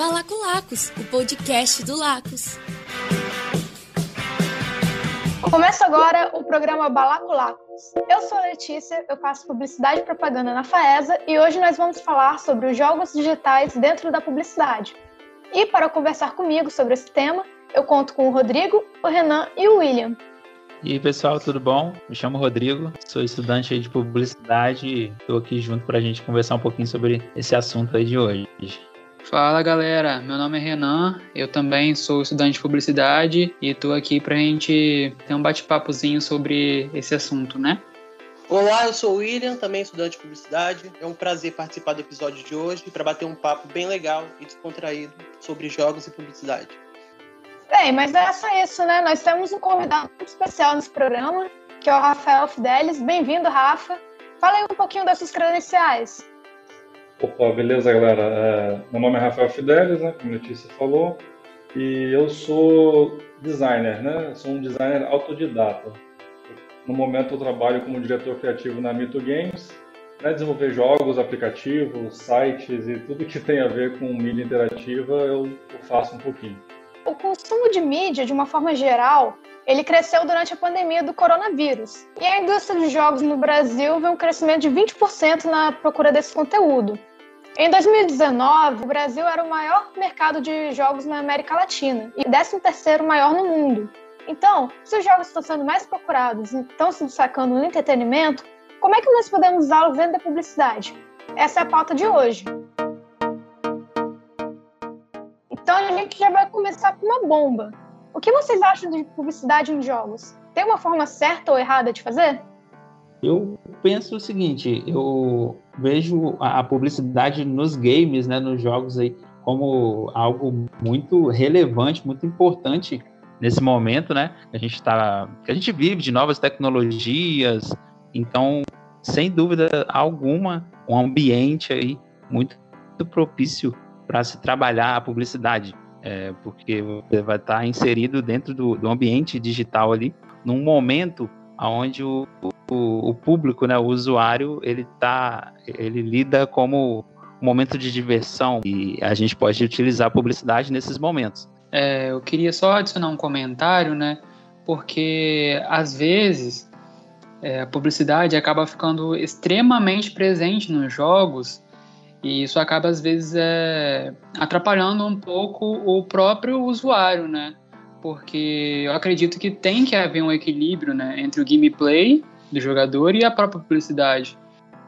Balacolacos, o podcast do Lacos. Começa agora o programa Balacolacos. Eu sou a Letícia, eu faço publicidade e propaganda na FAESA e hoje nós vamos falar sobre os jogos digitais dentro da publicidade. E para conversar comigo sobre esse tema, eu conto com o Rodrigo, o Renan e o William. E aí, pessoal, tudo bom? Me chamo Rodrigo, sou estudante de publicidade e estou aqui junto para a gente conversar um pouquinho sobre esse assunto aí de hoje. Fala galera, meu nome é Renan, eu também sou estudante de publicidade e estou aqui para a gente ter um bate-papozinho sobre esse assunto, né? Olá, eu sou o William, também estudante de publicidade. É um prazer participar do episódio de hoje para bater um papo bem legal e descontraído sobre jogos e publicidade. Bem, mas não é só isso, né? Nós temos um convidado muito especial nesse programa, que é o Rafael Fidelis. Bem-vindo, Rafa. Fala aí um pouquinho das suas credenciais. Opa, beleza, galera? É, meu nome é Rafael Fidelis, né, como a Letícia falou, e eu sou designer, né? Sou um designer autodidata. No momento eu trabalho como diretor criativo na Mito Games, né, desenvolver jogos, aplicativos, sites e tudo que tem a ver com mídia interativa eu, faço um pouquinho o consumo de mídia, de uma forma geral, ele cresceu durante a pandemia do coronavírus. E a indústria de jogos no Brasil viu um crescimento de 20% na procura desse conteúdo. Em 2019, o Brasil era o maior mercado de jogos na América Latina e 13º maior no mundo. Então, se os jogos estão sendo mais procurados e estão se destacando no entretenimento, como é que nós podemos usá-los dentro da publicidade? Essa é a pauta de hoje. Então a gente já vai começar com uma bomba. O que vocês acham de publicidade em jogos? Tem uma forma certa ou errada de fazer? Eu penso o seguinte, eu vejo a publicidade nos games, né, nos jogos aí, como algo muito relevante, muito importante nesse momento, né? A gente está, a gente vive de novas tecnologias, então, sem dúvida alguma, um ambiente aí muito propício para se trabalhar a publicidade, é, porque você vai estar inserido dentro do, do ambiente digital ali, num momento onde o, o, o, público, né, o usuário, ele tá, ele lida como um momento de diversão e a gente pode utilizar a publicidade nesses momentos. É, eu queria só adicionar um comentário, né, porque às vezes é, a publicidade acaba ficando extremamente presente nos jogos e isso acaba, às vezes, é, atrapalhando um pouco o próprio usuário, né? Porque eu acredito que tem que haver um equilíbrio né, entre o gameplay do jogador e a própria publicidade.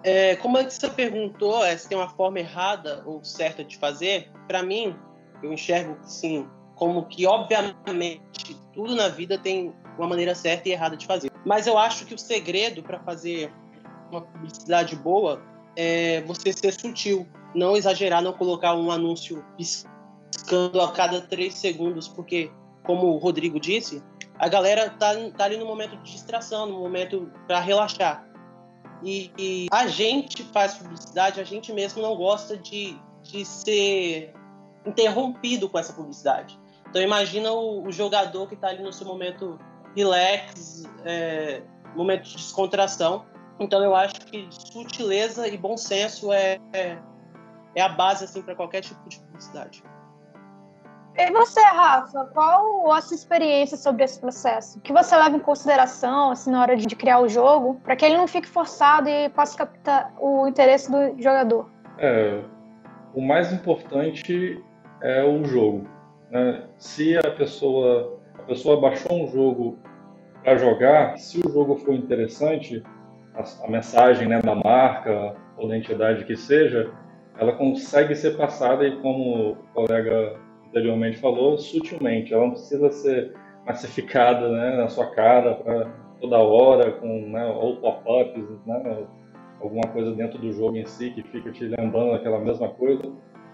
É, como você perguntou é, se tem uma forma errada ou certa de fazer, para mim, eu enxergo sim, como que, obviamente, tudo na vida tem uma maneira certa e errada de fazer. Mas eu acho que o segredo para fazer uma publicidade boa é você ser sutil, não exagerar, não colocar um anúncio piscando a cada três segundos, porque, como o Rodrigo disse, a galera tá, tá ali no momento de distração, no momento para relaxar. E, e, a gente faz publicidade, a gente mesmo não gosta de, de ser interrompido com essa publicidade. Então imagina o, o jogador que está ali no seu momento relax, é, momento de descontração, então eu acho que sutileza e bom senso é, é, é a base assim para qualquer tipo de publicidade. E você, Rafa, qual a sua experiência sobre esse processo? O que você leva em consideração assim, na hora de criar o jogo, para que ele não fique forçado e possa captar o interesse do jogador? É, o mais importante é o jogo. Né? Se a pessoa, a pessoa baixou um jogo para jogar, se o jogo for interessante, a, a mensagem né, da marca ou da entidade que seja, ela consegue ser passada e como o colega anteriormente falou, sutilmente. Ela não precisa ser massificada né, na sua cara toda hora com né, ou pop-ups, né, alguma coisa dentro do jogo em si que fica te lembrando aquela mesma coisa.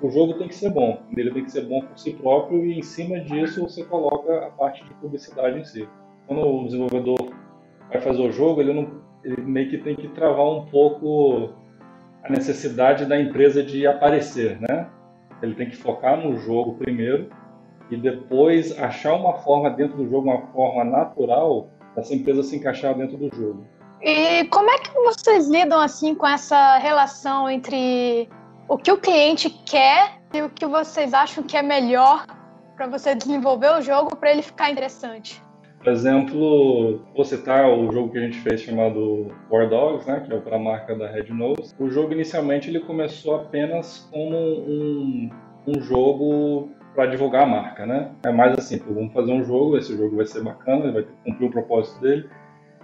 O jogo tem que ser bom, ele tem que ser bom por si próprio e em cima disso você coloca a parte de publicidade em si. Quando o desenvolvedor vai fazer o jogo, ele não ele meio que tem que travar um pouco a necessidade da empresa de aparecer, né? Ele tem que focar no jogo primeiro e depois achar uma forma dentro do jogo, uma forma natural dessa empresa se encaixar dentro do jogo. E como é que vocês lidam assim com essa relação entre o que o cliente quer e o que vocês acham que é melhor para você desenvolver o jogo para ele ficar interessante. Por exemplo, vou citar o jogo que a gente fez chamado War Dogs, né, que é para a marca da Red Nose. O jogo inicialmente ele começou apenas como um, um jogo para divulgar a marca, né? É mais assim, vamos fazer um jogo, esse jogo vai ser bacana, ele vai cumprir o propósito dele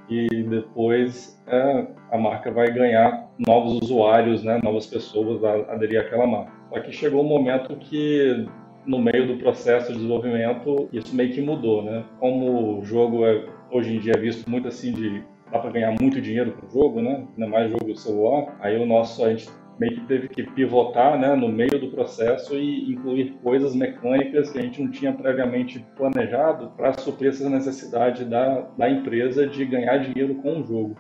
e depois é, a marca vai ganhar novos usuários, né, novas pessoas a aderir àquela marca. Só que chegou um momento que no meio do processo de desenvolvimento isso meio que mudou, né? Como o jogo é hoje em dia é visto muito assim de dá para ganhar muito dinheiro com o jogo, né? Ainda mais jogo celular. Aí o nosso a gente meio que teve que pivotar né, no meio do processo e incluir coisas mecânicas que a gente não tinha previamente planejado para suprir essa necessidade da, da empresa de ganhar dinheiro com o jogo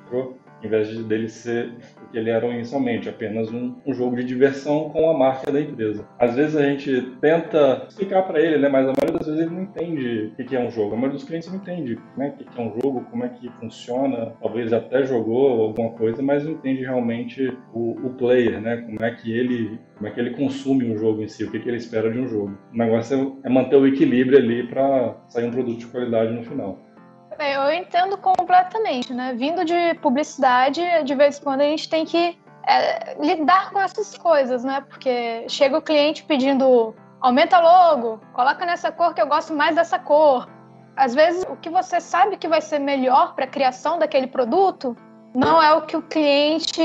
em vez de dele ser ele era inicialmente, apenas um, um, jogo de diversão com a marca da empresa. Às vezes a gente tenta explicar para ele, né, mas a maioria das vezes ele não entende o que é um jogo. A maioria dos clientes não entende né, o que é um jogo, como é que funciona. Talvez até jogou alguma coisa, mas não entende realmente o, o player, né, como é que ele como é que ele consome o jogo em si, o que, que ele espera de um jogo. O negócio é, é manter o equilíbrio ali para sair um produto de qualidade no final. Eu entendo completamente, né? Vindo de publicidade, de vez em quando a gente tem que é, lidar com essas coisas, né? Porque chega o cliente pedindo aumenta logo, coloca nessa cor que eu gosto mais dessa cor. Às vezes, o que você sabe que vai ser melhor para a criação daquele produto não é o que o cliente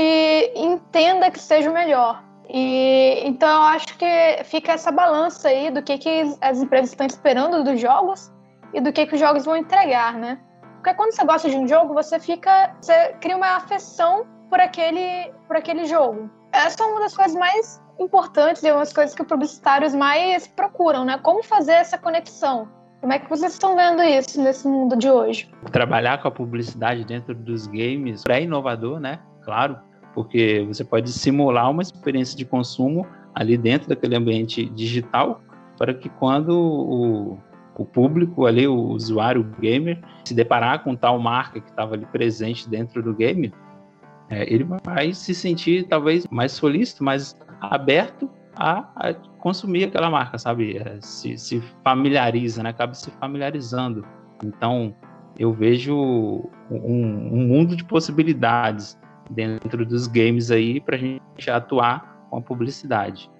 entenda que seja o melhor. E então eu acho que fica essa balança aí do que, que as empresas estão esperando dos jogos e do que, que os jogos vão entregar, né? Porque quando você gosta de um jogo, você fica. Você cria uma afeição por aquele, por aquele jogo. Essa é uma das coisas mais importantes e uma das coisas que os publicitários mais procuram, né? Como fazer essa conexão. Como é que vocês estão vendo isso nesse mundo de hoje? Trabalhar com a publicidade dentro dos games é inovador, né? Claro, porque você pode simular uma experiência de consumo ali dentro daquele ambiente digital para que quando o, o público ali, o usuário o gamer, se deparar com tal marca que estava ali presente dentro do game, é, ele vai se sentir talvez mais solícito, mais aberto a, a consumir aquela marca, sabe? É, se, se, familiariza, né? Acaba se familiarizando. Então, eu vejo um, um mundo de possibilidades dentro dos games aí para a gente atuar com a publicidade.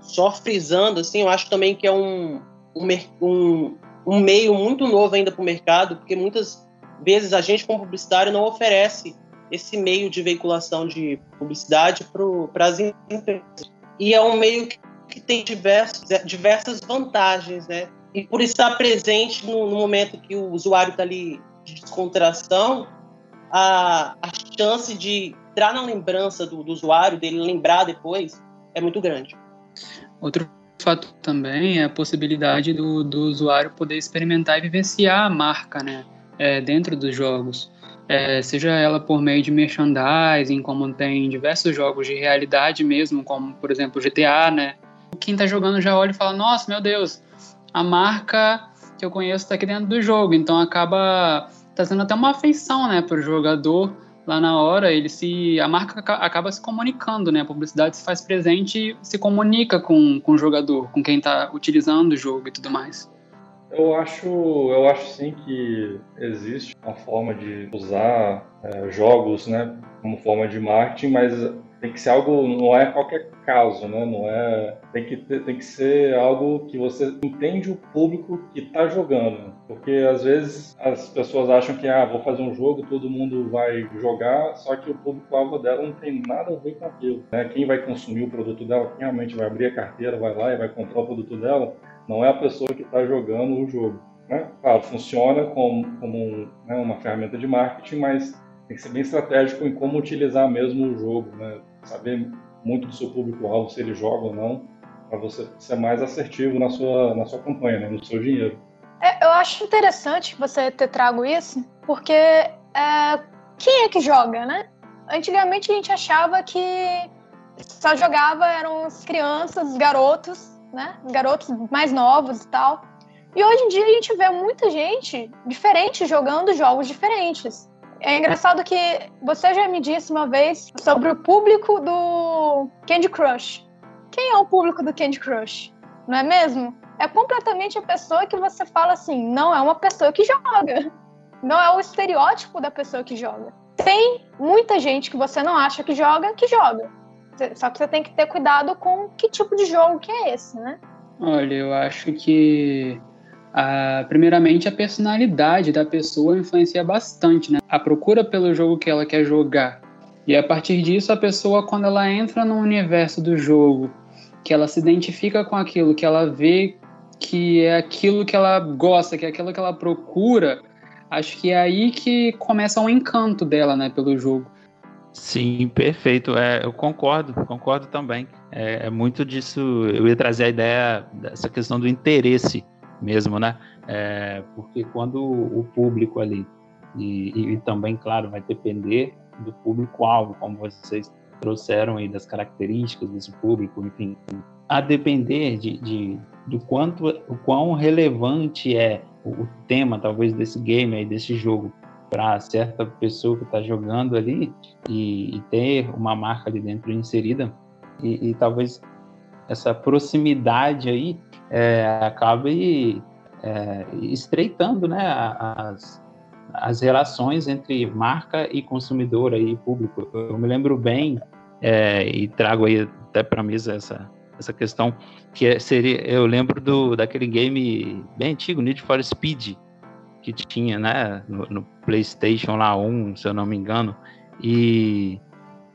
Só frisando, assim, eu acho também que é um, um, um, meio muito novo ainda para o mercado, porque muitas vezes a gente, como publicitário, não oferece esse meio de veiculação de publicidade para as empresas. E é um meio que tem diversos, diversas vantagens, né? E por estar presente no, no momento que o usuário está ali de descontração, a, a chance de entrar na lembrança do, do usuário, dele lembrar depois, é muito grande. Outro fato também é a possibilidade do, do usuário poder experimentar e vivenciar a marca, né, é, dentro dos jogos. É, seja ela por meio de merchandising, como tem diversos jogos de realidade mesmo, como por exemplo GTA, né? Quem está jogando já olha e fala: Nossa, meu Deus, a marca que eu conheço está aqui dentro do jogo. Então acaba trazendo até uma afeição, né, para o jogador lá na hora, ele se a marca acaba se comunicando, né? A publicidade se faz presente e se comunica com, com o jogador, com quem está utilizando o jogo e tudo mais. Eu acho, eu acho sim que existe uma forma de usar é, jogos, né, como forma de marketing, mas tem que ser algo, não é qualquer caso, né? Não é, tem que ter, tem que ser algo que você entende o público que está jogando, porque às vezes as pessoas acham que ah, vou fazer um jogo, todo mundo vai jogar, só que o público-alvo dela não tem nada a ver com aquilo, né? Quem vai consumir o produto dela, quem realmente vai abrir a carteira, vai lá e vai comprar o produto dela, não é a pessoa que está jogando o jogo. Né? Claro, funciona como, como um, né, uma ferramenta de marketing, mas tem que ser bem estratégico em como utilizar mesmo o jogo, né? Saber muito do seu público-alvo, se ele joga ou não, para você ser mais assertivo na sua, na sua campanha, né, no seu dinheiro. É, eu acho interessante você ter trago isso, porque é, quem é que joga, né? Antigamente a gente achava que só jogava eram as crianças, os garotos, né? Os garotos mais novos e tal. E hoje em dia a gente vê muita gente diferente jogando jogos diferentes. É engraçado que você já me disse uma vez sobre o público do Candy Crush. quem é o público do Candy Crush? Não é mesmo? É completamente a pessoa que você fala assim, não é uma pessoa que joga. Não é o estereótipo da pessoa que joga. Tem muita gente que você não acha que joga, que joga. Só que você tem que ter cuidado com que tipo de jogo que é esse, né? Olha, eu acho que a, primeiramente a personalidade da pessoa influencia bastante, né? A procura pelo jogo que ela quer jogar. E a partir disso, a pessoa, quando ela entra no universo do jogo, que ela se identifica com aquilo, que ela vê que é aquilo que ela gosta, que é aquilo que ela procura, acho que é aí que começa o um encanto dela, né, pelo jogo. Sim, perfeito. É, eu concordo, concordo também. É, é, muito disso. Eu ia trazer a ideia dessa questão do interesse mesmo, né? É, porque quando o público ali, e, e, também, claro, vai depender do público-alvo, como vocês trouxeram aí, das características desse público, enfim, a depender de, de do quanto, o quão relevante é o, tema, talvez, desse game aí, desse jogo, para certa pessoa que está jogando ali e, e, ter uma marca ali dentro inserida e, e talvez essa proximidade aí é, acabe é, estreitando né, as, as relações entre marca e consumidor aí público. Eu me lembro bem é, e trago aí até para mesa essa essa questão que é, seria eu lembro do daquele game bem antigo Need for Speed que tinha né no, no PlayStation lá um se eu não me engano e,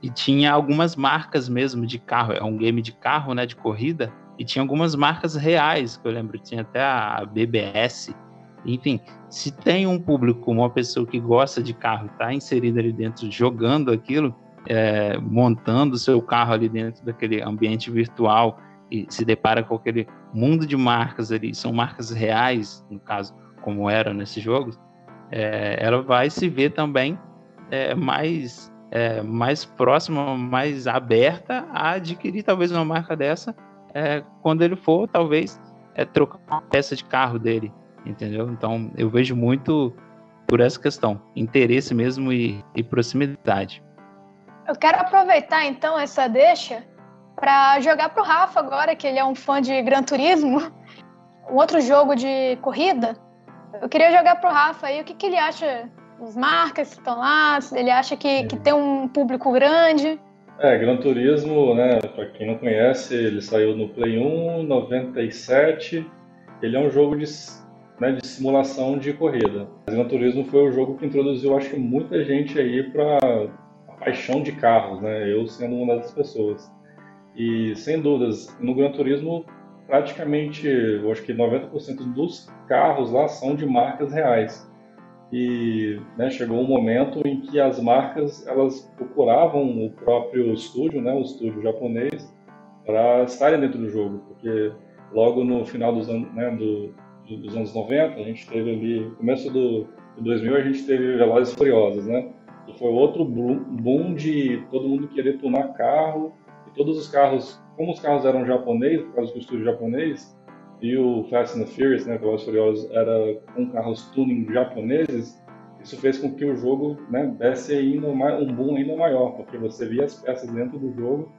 e tinha algumas marcas mesmo de carro é um game de carro né de corrida e tinha algumas marcas reais que eu lembro tinha até a BBS enfim se tem um público uma pessoa que gosta de carro está inserida ali dentro jogando aquilo é, montando seu carro ali dentro daquele ambiente virtual e se depara com aquele mundo de marcas ali, são marcas reais, no caso, como era nesses jogos, é, ela vai se ver também é, mais, é, mais próxima, mais aberta a adquirir talvez uma marca dessa é, quando ele for, talvez, é, trocar uma peça de carro dele, entendeu? Então, eu vejo muito por essa questão, interesse mesmo e, e proximidade. Eu quero aproveitar então essa deixa para jogar pro Rafa agora, que ele é um fã de Gran Turismo, um outro jogo de corrida. Eu queria jogar pro Rafa aí o que, que ele acha das marcas que estão lá, ele acha que, que tem um público grande. É, Gran Turismo, né, para quem não conhece, ele saiu no Play 1, 97. Ele é um jogo de, né, de simulação de corrida. Gran Turismo foi o jogo que introduziu, acho que muita gente aí para paixão de carros, né? Eu sendo uma dessas pessoas. E sem dúvidas, no Gran Turismo, praticamente, eu acho que 90% dos carros lá são de marcas reais. E né, chegou um momento em que as marcas elas procuravam o próprio estúdio, né, o estúdio japonês, para estarem dentro do jogo, porque logo no final dos, anos, né, do, dos anos 90, a gente teve ali, começo do, de 2000, a gente teve Velozes e Furiosos, né? foi outro boom de todo mundo querer tunar carro. E todos os carros, como os carros eram japoneses, por causa do estúdio japonês, e o Fast and the Furious, né, Velozes Furiosos, era com carros tuning japoneses, isso fez com que o jogo né, desse ainda um boom ainda maior, porque você via as peças dentro do jogo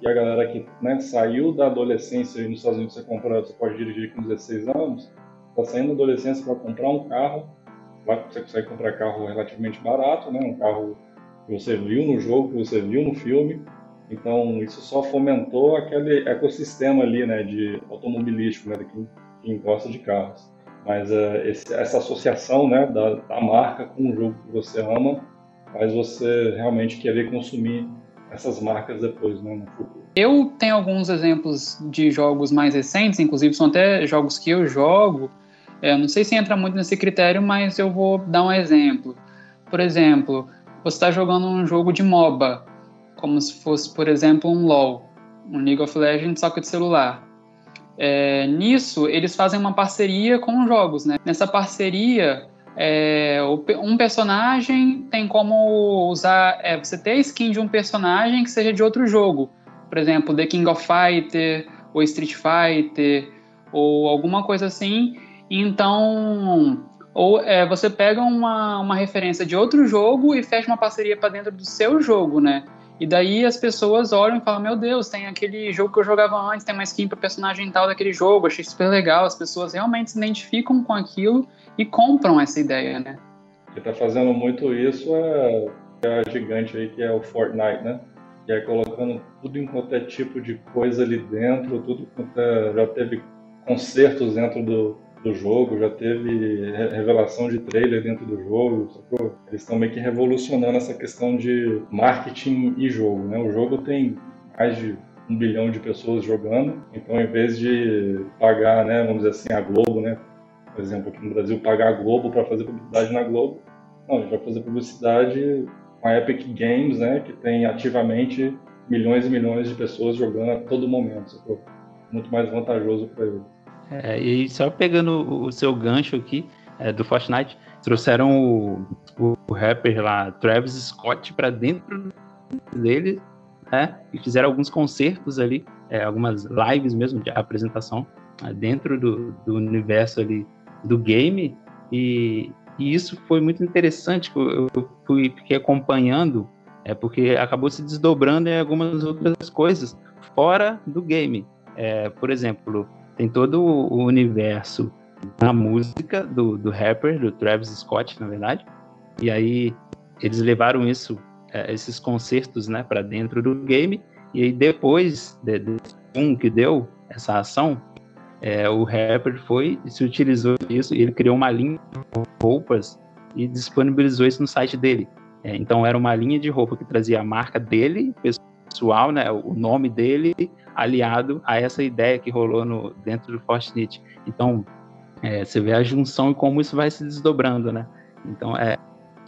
e a galera que né, saiu da adolescência e nos Estados Unidos você compra, você pode dirigir com 16 anos, está saindo da adolescência para comprar um carro Lá você consegue comprar carro relativamente barato, né? Um carro que você viu no jogo, que você viu no filme. Então isso só fomentou aquele ecossistema ali, né? De automobilístico, né? De quem, quem gosta de carros. Mas uh, esse, essa associação, né? Da, da marca com o jogo que você ama faz você realmente querer consumir essas marcas depois, né, no futuro. Eu tenho alguns exemplos de jogos mais recentes, inclusive são até jogos que eu jogo, é, não sei se entra muito nesse critério, mas eu vou dar um exemplo. Por exemplo, você está jogando um jogo de MOBA, como se fosse, por exemplo, um LoL, um League of Legends, só que de celular. É, nisso, eles fazem uma parceria com os jogos. Né? Nessa parceria, é, um personagem tem como usar. É, você ter a skin de um personagem que seja de outro jogo. Por exemplo, The King of Fighter, ou Street Fighter, ou alguma coisa assim. Então, ou é, você pega uma, uma referência de outro jogo e fecha uma parceria para dentro do seu jogo, né? E daí as pessoas olham e falam: Meu Deus, tem aquele jogo que eu jogava antes, tem uma skin para personagem tal daquele jogo, achei super legal. As pessoas realmente se identificam com aquilo e compram essa ideia, né? Quem tá fazendo muito isso é, é a gigante aí que é o Fortnite, né? Que é colocando tudo em é tipo de coisa ali dentro, tudo quanto é, já teve concertos dentro do, do jogo, já teve revelação de trailer dentro do jogo, sacou? Eles estão meio que revolucionando essa questão de marketing e jogo, né? O jogo tem mais de um bilhão de pessoas jogando, então em vez de pagar, né, vamos dizer assim, a Globo, né, por exemplo, aqui no Brasil, pagar a Globo para fazer publicidade na Globo, não, a gente vai fazer publicidade com a Epic Games, né, que tem ativamente milhões e milhões de pessoas jogando a todo momento, sacou? Muito mais vantajoso para eles. É, e só pegando o seu gancho aqui é, do Fortnite, trouxeram o, o, o rapper lá, Travis Scott, para dentro dele, né? E fizeram alguns concertos ali, é, algumas lives mesmo de apresentação é, dentro do, do universo ali do game. E, e isso foi muito interessante. Eu, eu fui, fiquei acompanhando, é porque acabou se desdobrando em algumas outras coisas fora do game. É, por exemplo, tem todo o universo da música do, do rapper, do Travis Scott, na verdade. E aí eles levaram isso, é, esses concertos, né, para dentro do game. E aí depois de, de um que deu essa ação, é, o rapper foi e se utilizou isso ele criou uma linha de roupas e disponibilizou isso no site dele. É, então era uma linha de roupa que trazia a marca dele, pessoal, né, o nome dele, aliado a essa ideia que rolou no, dentro do Fortnite. Então, é, você vê a junção e como isso vai se desdobrando, né? Então, é,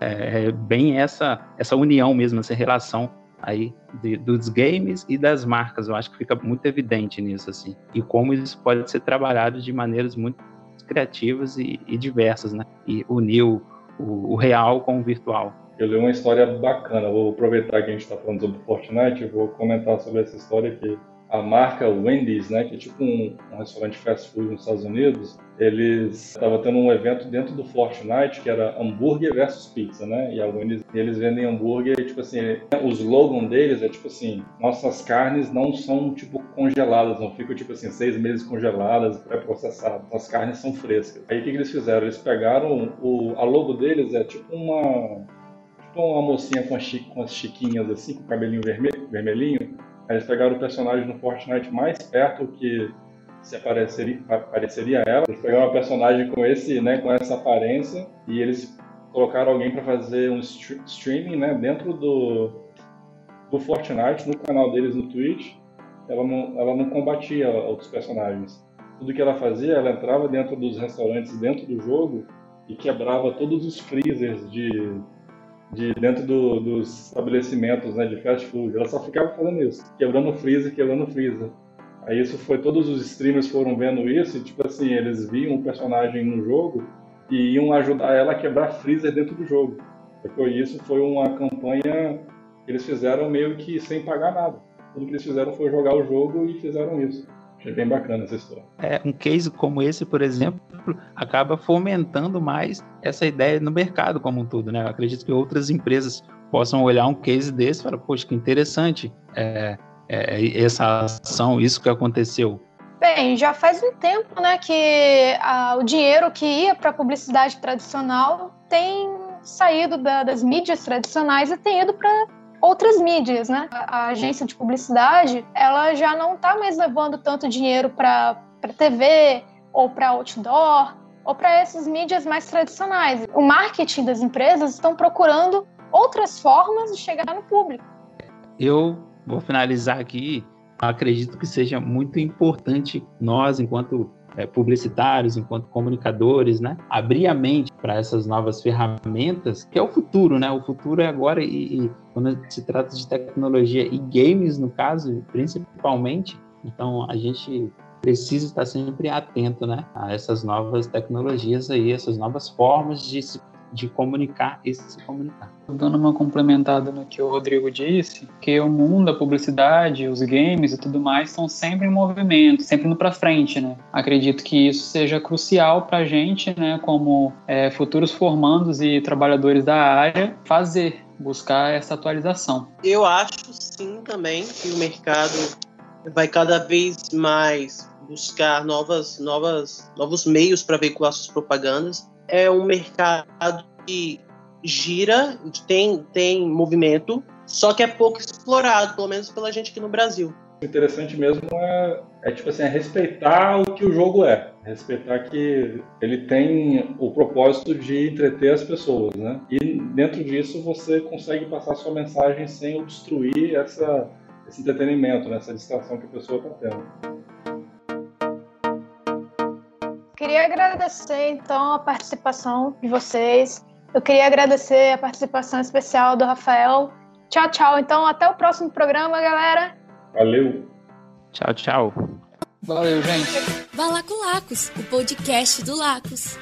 é, é bem essa, essa união mesmo, essa relação aí de, dos games e das marcas. Eu acho que fica muito evidente nisso, assim. E como isso pode ser trabalhado de maneiras muito criativas e, e diversas, né? E unir o, o, o real com o virtual eu li uma história bacana. Vou aproveitar que a gente está falando sobre Fortnite e vou comentar sobre essa história que a marca Wendy's, né, que é tipo um, um restaurante fast food nos Estados Unidos, eles estavam tendo um evento dentro do Fortnite que era hambúrguer versus pizza, né? E a Wendy's, eles vendem hambúrguer, tipo assim, o slogan deles é tipo assim, nossas carnes não são tipo congeladas, não ficam tipo assim seis meses congeladas, pré-processadas. As carnes são frescas. Aí o que, que eles fizeram? Eles pegaram o a logo deles é tipo uma com uma mocinha com as, com as chiquinhas assim, com o cabelinho vermelho, vermelhinho. Eles pegaram o personagem no Fortnite mais perto que se apareceria, apareceria ela. Eles pegaram uma personagem com esse, né, com essa aparência e eles colocaram alguém para fazer um streaming, né, dentro do do Fortnite no canal deles no Twitch. Ela não, ela não combatia outros personagens. Tudo que ela fazia, ela entrava dentro dos restaurantes dentro do jogo e quebrava todos os freezers de de dentro do, dos estabelecimentos né, de fast food. Ela só ficava fazendo isso, quebrando freezer, quebrando freezer. Aí isso foi, todos os streamers foram vendo isso e tipo assim, eles viam o personagem no jogo e iam ajudar ela a quebrar freezer dentro do jogo. Depois isso foi uma campanha que eles fizeram meio que sem pagar nada. Tudo que eles fizeram foi jogar o jogo e fizeram isso. Achei bem bacana essa história. É, um case como esse, por exemplo, acaba fomentando mais essa ideia no mercado como um todo, né? Eu acredito que outras empresas possam olhar um case desse e falar, poxa, que interessante é, é, essa ação, isso que aconteceu. Bem, já faz um tempo, né, que a, o dinheiro que ia para a publicidade tradicional tem saído da, das mídias tradicionais e tem ido para outras mídias, né? A, a agência de publicidade, ela já não está mais levando tanto dinheiro para TV ou para outdoor ou para essas mídias mais tradicionais. O marketing das empresas estão procurando outras formas de chegar no público. Eu vou finalizar aqui. Acredito que seja muito importante nós, enquanto é, publicitários, enquanto comunicadores, né? Abrir a mente para essas novas ferramentas, que é o futuro, né? O futuro é agora e, e quando se trata de tecnologia e games, no caso, principalmente, então a gente precisa estar sempre atento, né? A essas novas tecnologias aí, essas novas formas de se de comunicar e se comunicar. Dando uma complementada no que o Rodrigo disse, que o mundo, a publicidade, os games e tudo mais estão sempre em movimento, sempre indo para frente, né? Acredito que isso seja crucial para a gente, né, como é, futuros formandos e trabalhadores da área, fazer buscar essa atualização. Eu acho sim também que o mercado vai cada vez mais buscar novas, novas, novos meios para veicular suas propagandas. É um mercado que gira, tem, tem movimento, só que é pouco explorado, pelo menos pela gente aqui no Brasil. O interessante mesmo é, é tipo assim, é respeitar o que o jogo é. Respeitar que ele tem o propósito de entreter as pessoas, né? E dentro disso você consegue passar sua mensagem sem obstruir essa, esse entretenimento, né? essa distração que a pessoa está tendo. Queria agradecer então a participação de vocês. Eu queria agradecer a participação especial do Rafael. Tchau, tchau. Então, até o próximo programa, galera. Valeu. Tchau, tchau. Valeu, gente. Vá lá com Lacos, o podcast do Lacos.